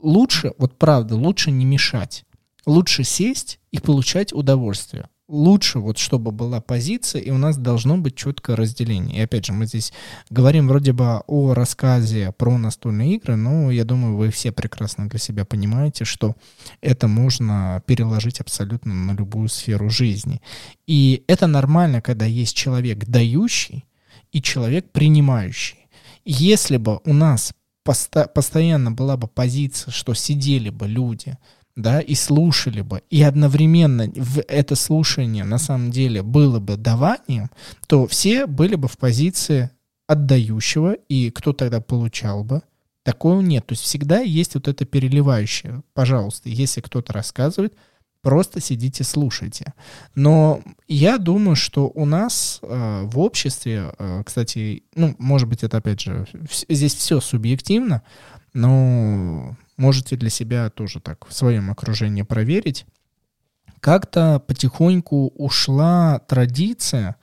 лучше, вот правда, лучше не мешать. Лучше сесть и получать удовольствие. Лучше вот, чтобы была позиция, и у нас должно быть четкое разделение. И опять же, мы здесь говорим вроде бы о рассказе про настольные игры, но я думаю, вы все прекрасно для себя понимаете, что это можно переложить абсолютно на любую сферу жизни. И это нормально, когда есть человек дающий и человек принимающий. Если бы у нас посто постоянно была бы позиция, что сидели бы люди, да, и слушали бы, и одновременно в это слушание на самом деле было бы даванием, то все были бы в позиции отдающего, и кто тогда получал бы? Такого нет. То есть всегда есть вот это переливающее. Пожалуйста, если кто-то рассказывает, Просто сидите, слушайте. Но я думаю, что у нас э, в обществе, э, кстати, ну, может быть, это опять же, здесь все субъективно, но можете для себя тоже так в своем окружении проверить. Как-то потихоньку ушла традиция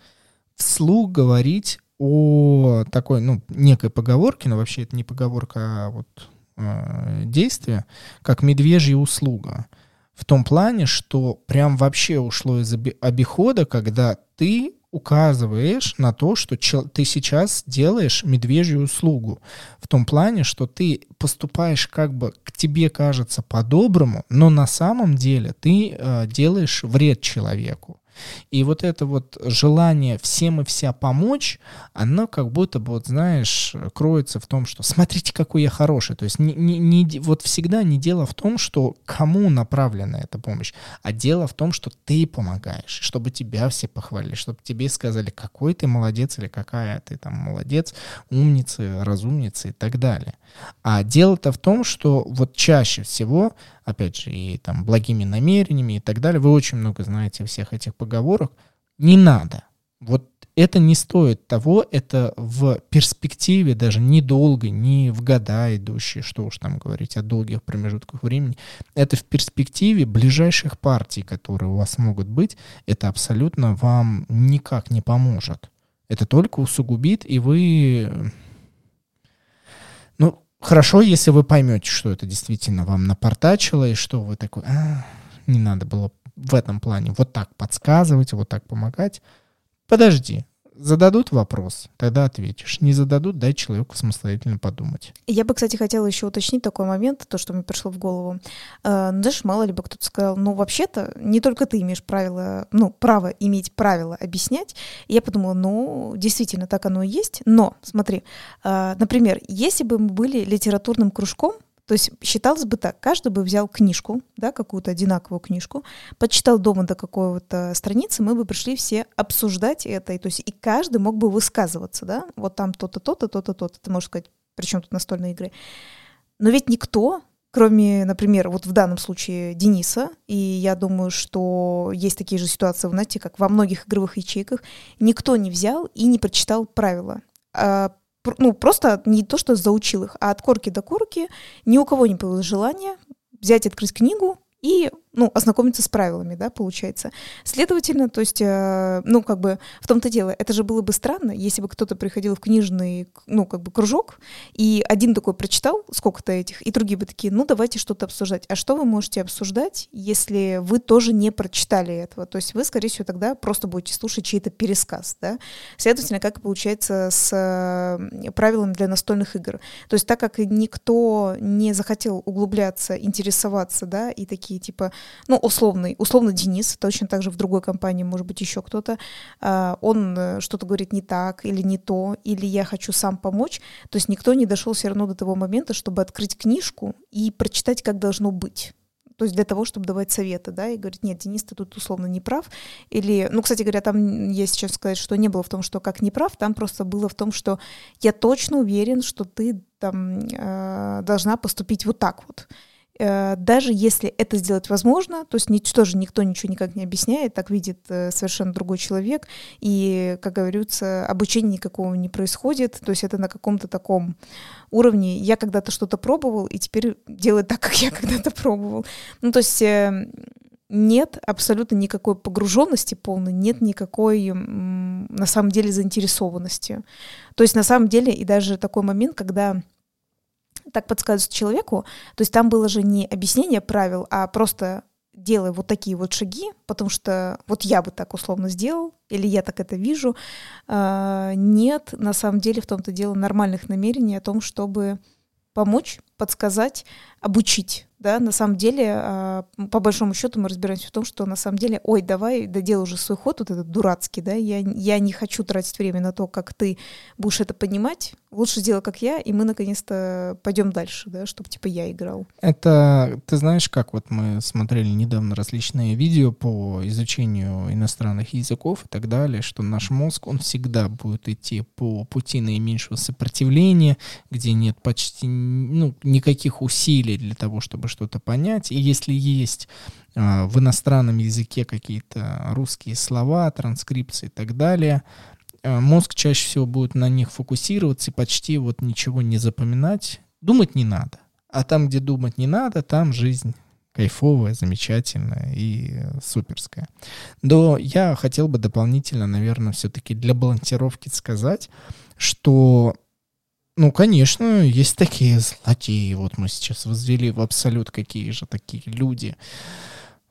вслух говорить о такой, ну, некой поговорке, но вообще это не поговорка, а вот э, действие, как медвежья услуга в том плане, что прям вообще ушло из обихода, когда ты указываешь на то, что ты сейчас делаешь медвежью услугу. В том плане, что ты поступаешь как бы к тебе кажется по-доброму, но на самом деле ты э, делаешь вред человеку. И вот это вот желание всем и вся помочь, оно как будто бы, вот знаешь, кроется в том, что смотрите, какой я хороший. То есть не, не, не, вот всегда не дело в том, что кому направлена эта помощь, а дело в том, что ты помогаешь, чтобы тебя все похвалили, чтобы тебе сказали, какой ты молодец или какая ты там молодец, умница, разумница и так далее. А дело-то в том, что вот чаще всего опять же, и там благими намерениями и так далее. Вы очень много знаете всех этих поговорок. Не надо. Вот это не стоит того, это в перспективе даже недолго, не в года идущие, что уж там говорить о долгих промежутках времени, это в перспективе ближайших партий, которые у вас могут быть, это абсолютно вам никак не поможет. Это только усугубит, и вы Хорошо, если вы поймете, что это действительно вам напортачило, и что вы такой, а, не надо было в этом плане вот так подсказывать, вот так помогать. Подожди, Зададут вопрос, тогда ответишь. Не зададут, дай человеку самостоятельно подумать. Я бы, кстати, хотела еще уточнить такой момент, то, что мне пришло в голову. Э, ну, знаешь, мало ли бы кто-то сказал, ну, вообще-то, не только ты имеешь право, ну, право иметь правила объяснять. И я подумала, ну, действительно, так оно и есть. Но, смотри, э, например, если бы мы были литературным кружком, то есть считалось бы так, каждый бы взял книжку, да, какую-то одинаковую книжку, почитал дома до какой-то страницы, мы бы пришли все обсуждать это, и, то есть и каждый мог бы высказываться, да, вот там то-то, то-то, то-то, то-то, ты можешь сказать, причем тут настольные игры. Но ведь никто, кроме, например, вот в данном случае Дениса, и я думаю, что есть такие же ситуации, знаете, как во многих игровых ячейках, никто не взял и не прочитал правила. А ну, просто не то, что заучил их, а от корки до корки ни у кого не появилось желания взять, открыть книгу и ну, ознакомиться с правилами, да, получается. Следовательно, то есть, э, ну, как бы в том-то дело, это же было бы странно, если бы кто-то приходил в книжный, ну, как бы кружок, и один такой прочитал сколько-то этих, и другие бы такие, ну, давайте что-то обсуждать. А что вы можете обсуждать, если вы тоже не прочитали этого? То есть вы, скорее всего, тогда просто будете слушать чей-то пересказ, да? Следовательно, как получается с э, правилами для настольных игр. То есть так как никто не захотел углубляться, интересоваться, да, и такие, типа, ну, условный, условно Денис, точно так же в другой компании, может быть, еще кто-то, а, он э, что-то говорит не так или не то, или я хочу сам помочь, то есть никто не дошел все равно до того момента, чтобы открыть книжку и прочитать, как должно быть. То есть для того, чтобы давать советы, да, и говорить, нет, Денис, ты тут условно не прав, или, ну, кстати говоря, там я сейчас сказать, что не было в том, что как не прав, там просто было в том, что я точно уверен, что ты там э, должна поступить вот так вот. Э, даже если это сделать возможно, то есть ничто же никто ничего никак не объясняет, так видит э, совершенно другой человек, и, как говорится, обучения никакого не происходит, то есть это на каком-то таком уровне. Я когда-то что-то пробовал, и теперь делает так, как я когда-то пробовал. Ну, то есть э, нет абсолютно никакой погруженности полной, нет никакой на самом деле заинтересованности. То есть на самом деле и даже такой момент, когда так подсказывается человеку. То есть там было же не объяснение правил, а просто делай вот такие вот шаги, потому что вот я бы так условно сделал, или я так это вижу. А, нет, на самом деле в том-то дело нормальных намерений о том, чтобы помочь, подсказать, обучить да, на самом деле, а, по большому счету мы разбираемся в том, что на самом деле, ой, давай, доделай уже свой ход, вот этот дурацкий, да, я, я не хочу тратить время на то, как ты будешь это понимать, лучше сделай, как я, и мы наконец-то пойдем дальше, да, чтобы типа я играл. Это, ты знаешь, как вот мы смотрели недавно различные видео по изучению иностранных языков и так далее, что наш мозг, он всегда будет идти по пути наименьшего сопротивления, где нет почти, ну, никаких усилий для того, чтобы что-то понять. И если есть э, в иностранном языке какие-то русские слова, транскрипции и так далее, э, мозг чаще всего будет на них фокусироваться и почти вот ничего не запоминать. Думать не надо. А там, где думать не надо, там жизнь кайфовая, замечательная и суперская. Но я хотел бы дополнительно, наверное, все-таки для балансировки сказать, что ну, конечно, есть такие злодеи. Вот мы сейчас возвели в абсолют, какие же такие люди.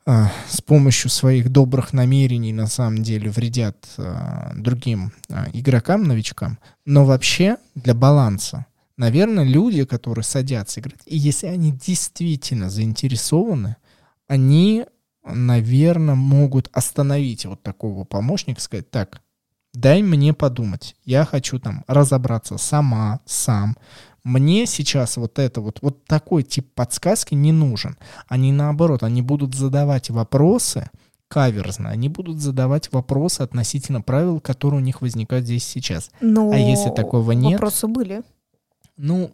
э, с помощью своих добрых намерений на самом деле вредят э, другим э, игрокам, новичкам. Но вообще для баланса, наверное, люди, которые садятся играть, и если они действительно заинтересованы, они, наверное, могут остановить вот такого помощника, сказать, так, дай мне подумать, я хочу там разобраться сама, сам, мне сейчас вот это вот, вот такой тип подсказки не нужен. Они наоборот, они будут задавать вопросы каверзно, они будут задавать вопросы относительно правил, которые у них возникают здесь сейчас. Но а если такого нет... Вопросы были. Ну,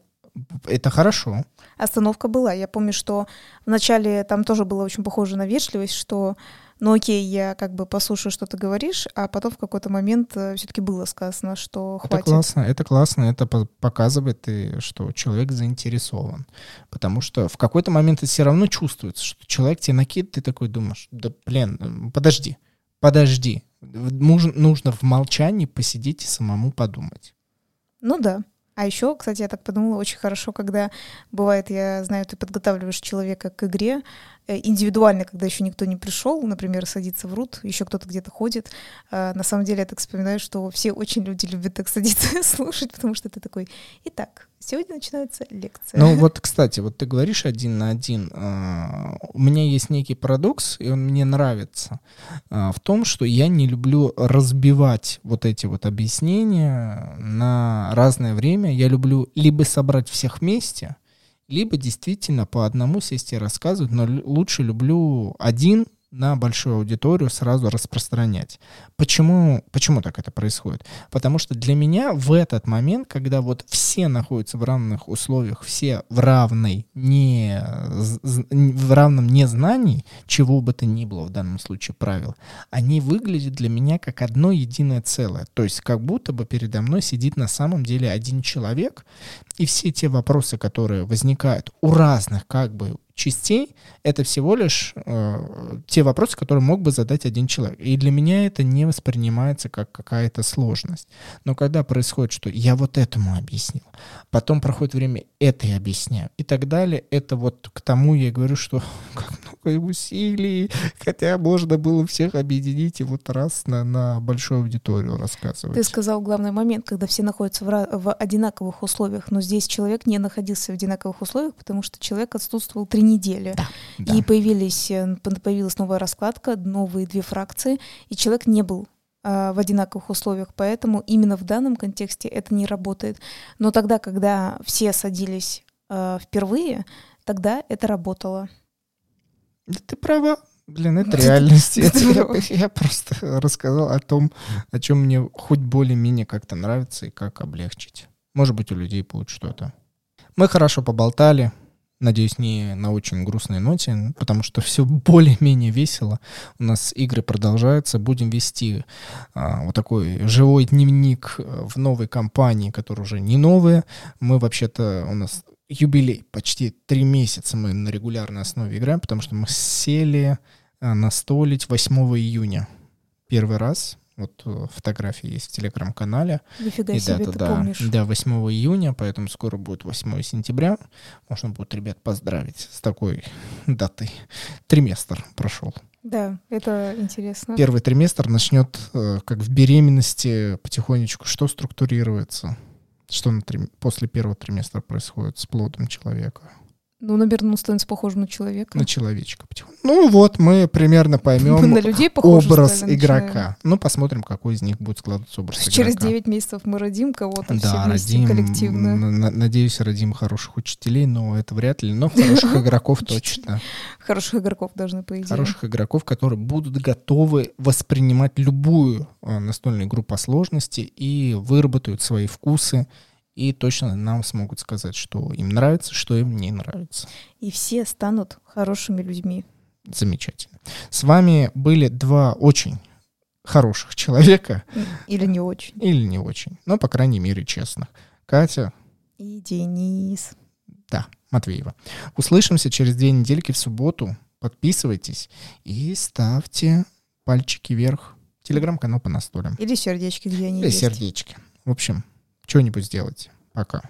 это хорошо. Остановка была. Я помню, что вначале там тоже было очень похоже на вежливость, что ну окей, я как бы послушаю, что ты говоришь, а потом в какой-то момент э, все-таки было сказано, что хватит. Это классно, это классно, это показывает, что человек заинтересован. Потому что в какой-то момент это все равно чувствуется, что человек тебе накидывает, ты такой думаешь, да блин, подожди, подожди. Нужно, нужно в молчании посидеть и самому подумать. Ну да. А еще, кстати, я так подумала, очень хорошо, когда бывает, я знаю, ты подготавливаешь человека к игре, Э, индивидуально, когда еще никто не пришел, например, садиться в рут, еще кто-то где-то ходит. А, на самом деле я так вспоминаю, что все очень люди любят так садиться и слушать, потому что ты такой, итак, сегодня начинается лекция. Ну вот, кстати, вот ты говоришь один на один. А, у меня есть некий парадокс, и он мне нравится, а, в том, что я не люблю разбивать вот эти вот объяснения на разное время. Я люблю либо собрать всех вместе, либо действительно по одному сесть и рассказывать, но лучше люблю один на большую аудиторию сразу распространять. Почему, почему так это происходит? Потому что для меня в этот момент, когда вот все находятся в равных условиях, все в равной не, в равном незнании, чего бы то ни было в данном случае правил, они выглядят для меня как одно единое целое. То есть как будто бы передо мной сидит на самом деле один человек, и все те вопросы, которые возникают у разных как бы частей — это всего лишь э, те вопросы, которые мог бы задать один человек. И для меня это не воспринимается как какая-то сложность. Но когда происходит, что я вот этому объяснил, потом проходит время, это я объясняю и так далее, это вот к тому я говорю, что как много усилий, хотя можно было всех объединить и вот раз на, на большую аудиторию рассказывать. Ты сказал главный момент, когда все находятся в, в одинаковых условиях, но здесь человек не находился в одинаковых условиях, потому что человек отсутствовал три недели. Да, да. И появились, э, появилась новая раскладка, новые две фракции, и человек не был э, в одинаковых условиях, поэтому именно в данном контексте это не работает. Но тогда, когда все садились э, впервые, тогда это работало. Да ты права. Блин, это реальность. Это я, я просто рассказал о том, о чем мне хоть более-менее как-то нравится и как облегчить. Может быть, у людей будет что-то. Мы хорошо поболтали. Надеюсь, не на очень грустной ноте, потому что все более-менее весело. У нас игры продолжаются. Будем вести а, вот такой живой дневник э, в новой компании, которая уже не новая. Мы вообще-то, у нас юбилей, почти три месяца мы на регулярной основе играем, потому что мы сели а, настолить 8 июня. Первый раз вот э, фотографии есть в телеграм-канале. Нифига и себе, дата, ты да, помнишь. Да, 8 июня, поэтому скоро будет 8 сентября. Можно будет ребят поздравить с такой датой. Триместр прошел. Да, это интересно. Первый триместр начнет, э, как в беременности, потихонечку что структурируется? Что на три... после первого триместра происходит с плодом человека? Ну, наверное, он становится похожим на человека. На человечка. Ну вот, мы примерно поймем на людей образ игрока. Ну, посмотрим, какой из них будет складываться образ игрока. Через 9 месяцев мы родим кого-то да, все вместе родим, коллективно. Надеюсь, родим хороших учителей, но это вряд ли. Но хороших игроков точно. Хороших игроков должны, по идее. Хороших игроков, которые будут готовы воспринимать любую а, настольную игру по сложности и выработают свои вкусы и точно нам смогут сказать, что им нравится, что им не нравится. И все станут хорошими людьми. Замечательно. С вами были два очень хороших человека. Или не очень. Или не очень. Но, по крайней мере, честных. Катя. И Денис. Да, Матвеева. Услышимся через две недельки в субботу. Подписывайтесь и ставьте пальчики вверх. Телеграм-канал по настолям. Или сердечки, где они Или есть. сердечки. В общем, что-нибудь сделайте. Пока.